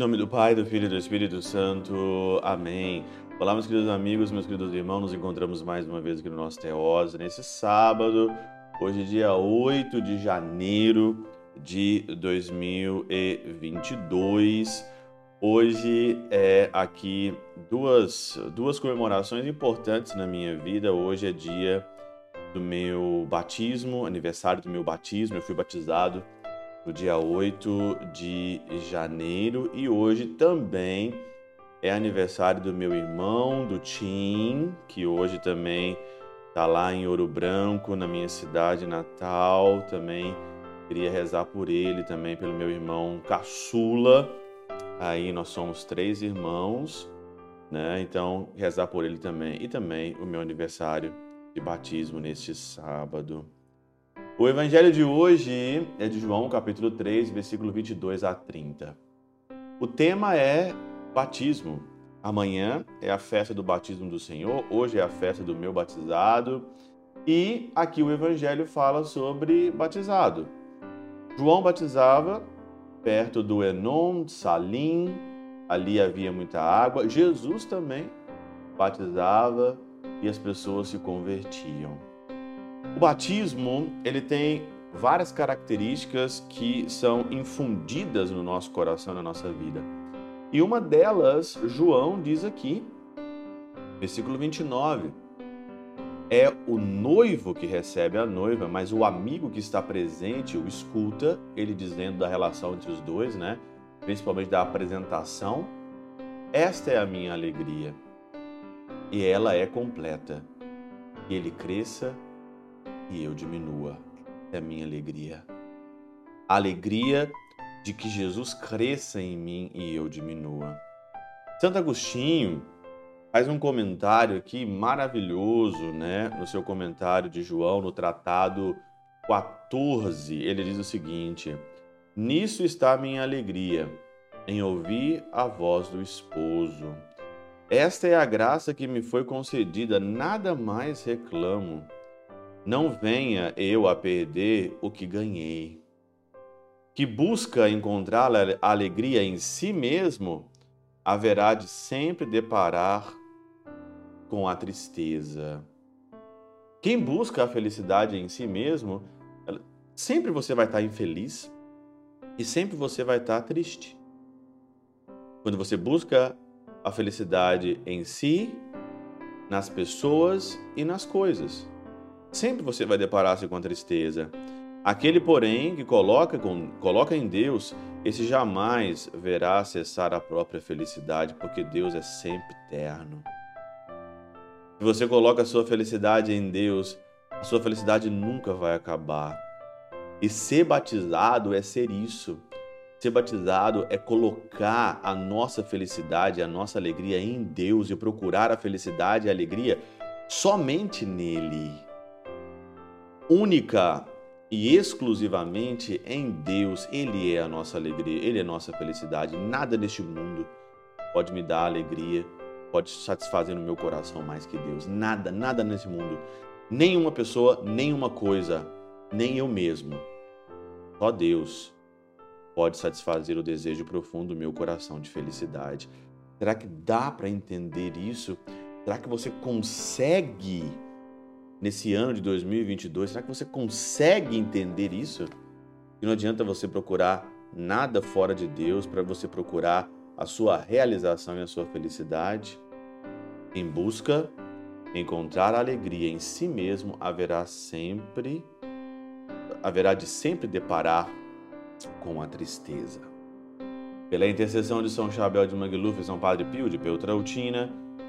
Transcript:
nome do Pai, do Filho e do Espírito Santo. Amém. Olá, meus queridos amigos, meus queridos irmãos. Nos encontramos mais uma vez aqui no nosso Teose, nesse sábado, hoje, dia 8 de janeiro de 2022. Hoje é aqui duas, duas comemorações importantes na minha vida. Hoje é dia do meu batismo, aniversário do meu batismo. Eu fui batizado no dia 8 de janeiro e hoje também é aniversário do meu irmão, do Tim, que hoje também está lá em Ouro Branco, na minha cidade natal. Também queria rezar por ele, também pelo meu irmão caçula Aí nós somos três irmãos, né? Então, rezar por ele também. E também o meu aniversário de batismo neste sábado. O evangelho de hoje é de João, capítulo 3, versículo 22 a 30. O tema é batismo. Amanhã é a festa do batismo do Senhor, hoje é a festa do meu batizado. E aqui o evangelho fala sobre batizado. João batizava perto do Enon, Salim, ali havia muita água. Jesus também batizava e as pessoas se convertiam. O batismo, ele tem várias características que são infundidas no nosso coração, na nossa vida. E uma delas, João diz aqui, versículo 29, é o noivo que recebe a noiva, mas o amigo que está presente o escuta, ele dizendo da relação entre os dois, né? Principalmente da apresentação. Esta é a minha alegria. E ela é completa. Que ele cresça e eu diminua. É a minha alegria. A alegria de que Jesus cresça em mim e eu diminua. Santo Agostinho, faz um comentário aqui maravilhoso, né? No seu comentário de João, no tratado 14, ele diz o seguinte: Nisso está minha alegria, em ouvir a voz do esposo. Esta é a graça que me foi concedida, nada mais reclamo. Não venha eu a perder o que ganhei. Que busca encontrar a alegria em si mesmo, haverá de sempre deparar com a tristeza. Quem busca a felicidade em si mesmo, sempre você vai estar infeliz e sempre você vai estar triste. Quando você busca a felicidade em si, nas pessoas e nas coisas, sempre você vai deparar-se com a tristeza. Aquele, porém, que coloca, com, coloca em Deus, esse jamais verá cessar a própria felicidade, porque Deus é sempre eterno. Se você coloca a sua felicidade em Deus, a sua felicidade nunca vai acabar. E ser batizado é ser isso. Ser batizado é colocar a nossa felicidade, a nossa alegria em Deus e procurar a felicidade e a alegria somente nele. Única e exclusivamente em Deus. Ele é a nossa alegria, ele é a nossa felicidade. Nada neste mundo pode me dar alegria pode satisfazer no meu coração mais que Deus. Nada, nada nesse mundo. Nenhuma pessoa, nenhuma coisa, nem eu mesmo. Só Deus pode satisfazer o desejo profundo do meu coração de felicidade. Será que dá para entender isso? Será que você consegue, nesse ano de 2022, será que você consegue entender isso? Que não adianta você procurar nada fora de Deus para você procurar a sua realização e a sua felicidade. Em busca encontrar alegria em si mesmo, haverá sempre haverá de sempre deparar com a tristeza. Pela intercessão de São Chabel de Mangluf e São Padre Pio de Peltrautina,